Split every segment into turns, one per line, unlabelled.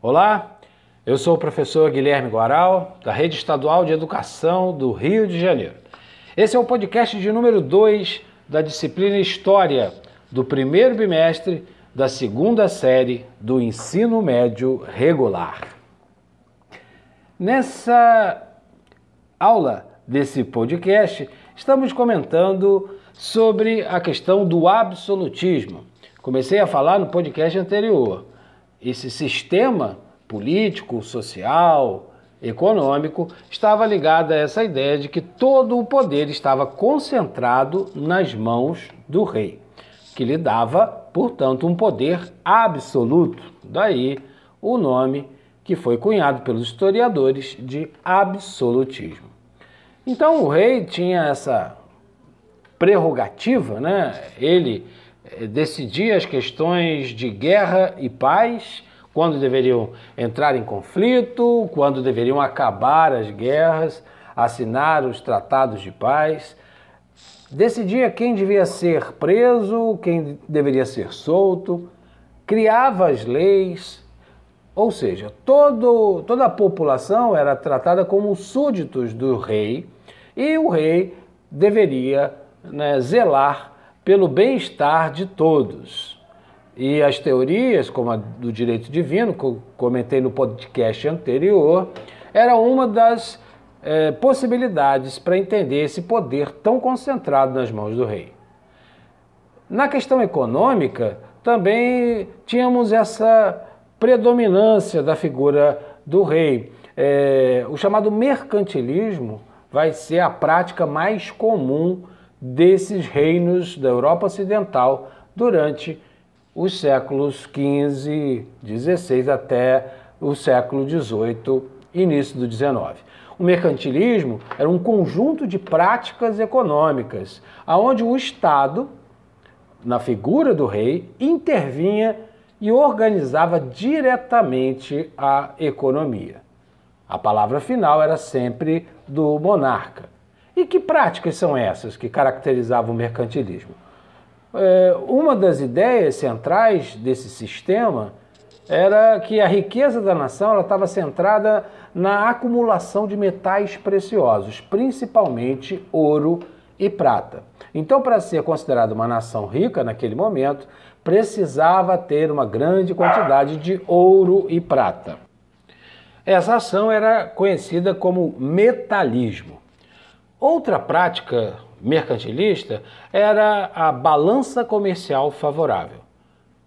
Olá, eu sou o professor Guilherme Guaral, da Rede Estadual de Educação do Rio de Janeiro. Esse é o podcast de número 2 da disciplina História do primeiro bimestre da segunda série do ensino médio regular. Nessa aula desse podcast, estamos comentando sobre a questão do absolutismo. Comecei a falar no podcast anterior. Esse sistema político, social, econômico estava ligado a essa ideia de que todo o poder estava concentrado nas mãos do rei, que lhe dava, portanto, um poder absoluto. Daí o nome que foi cunhado pelos historiadores de absolutismo. Então o rei tinha essa prerrogativa, né? Ele eh, decidia as questões de guerra e paz, quando deveriam entrar em conflito, quando deveriam acabar as guerras, assinar os tratados de paz. Decidia quem devia ser preso, quem deveria ser solto, criava as leis, ou seja, todo, toda a população era tratada como súditos do rei e o rei deveria né, zelar pelo bem-estar de todos. E as teorias, como a do direito divino, que eu comentei no podcast anterior, era uma das é, possibilidades para entender esse poder tão concentrado nas mãos do rei. Na questão econômica, também tínhamos essa predominância da figura do rei. É, o chamado mercantilismo vai ser a prática mais comum desses reinos da Europa Ocidental durante os séculos XV, XVI até o século XVIII, início do XIX. O mercantilismo era um conjunto de práticas econômicas, aonde o Estado, na figura do rei, intervinha e organizava diretamente a economia. A palavra final era sempre do monarca. E que práticas são essas que caracterizavam o mercantilismo? É, uma das ideias centrais desse sistema era que a riqueza da nação estava centrada na acumulação de metais preciosos, principalmente ouro e prata. Então, para ser considerada uma nação rica naquele momento, precisava ter uma grande quantidade de ouro e prata. Essa ação era conhecida como metalismo. Outra prática mercantilista era a balança comercial favorável,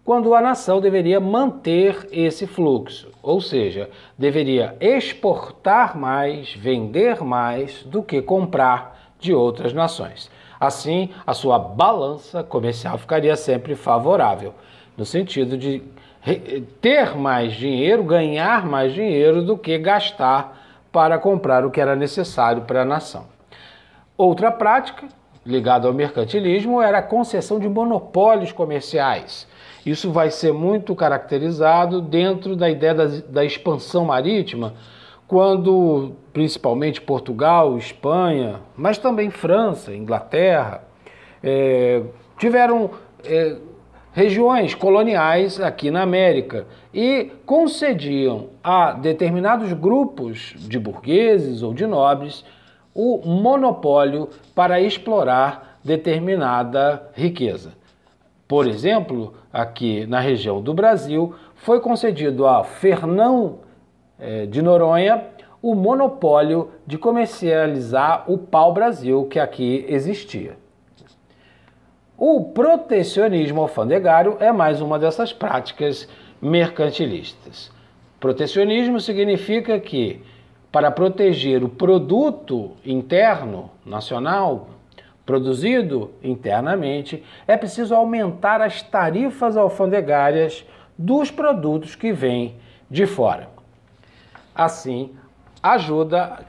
quando a nação deveria manter esse fluxo, ou seja, deveria exportar mais, vender mais do que comprar de outras nações. Assim, a sua balança comercial ficaria sempre favorável, no sentido de ter mais dinheiro, ganhar mais dinheiro do que gastar para comprar o que era necessário para a nação. Outra prática ligada ao mercantilismo era a concessão de monopólios comerciais. Isso vai ser muito caracterizado dentro da ideia da, da expansão marítima, quando principalmente Portugal, Espanha, mas também França, Inglaterra, é, tiveram é, regiões coloniais aqui na América e concediam a determinados grupos de burgueses ou de nobres o monopólio para explorar determinada riqueza. Por exemplo, aqui na região do Brasil, foi concedido a Fernão eh, de Noronha o monopólio de comercializar o pau-brasil que aqui existia. O protecionismo alfandegário é mais uma dessas práticas mercantilistas. Protecionismo significa que para proteger o produto interno nacional produzido internamente, é preciso aumentar as tarifas alfandegárias dos produtos que vêm de fora. Assim, ajuda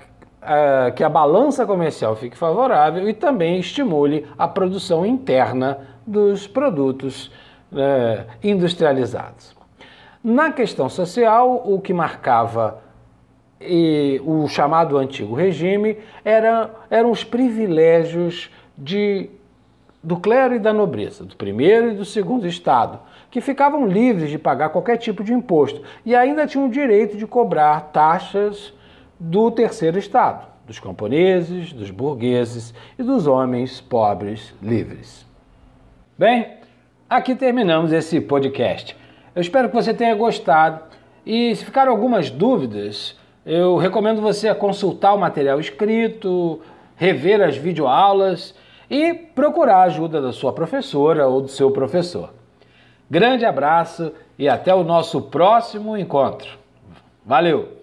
uh, que a balança comercial fique favorável e também estimule a produção interna dos produtos uh, industrializados. Na questão social, o que marcava e o chamado antigo regime era, eram os privilégios de, do clero e da nobreza, do primeiro e do segundo estado, que ficavam livres de pagar qualquer tipo de imposto e ainda tinham o direito de cobrar taxas do terceiro estado, dos camponeses, dos burgueses e dos homens pobres livres. Bem, aqui terminamos esse podcast. Eu espero que você tenha gostado e se ficaram algumas dúvidas, eu recomendo você consultar o material escrito, rever as videoaulas e procurar a ajuda da sua professora ou do seu professor. Grande abraço e até o nosso próximo encontro. Valeu!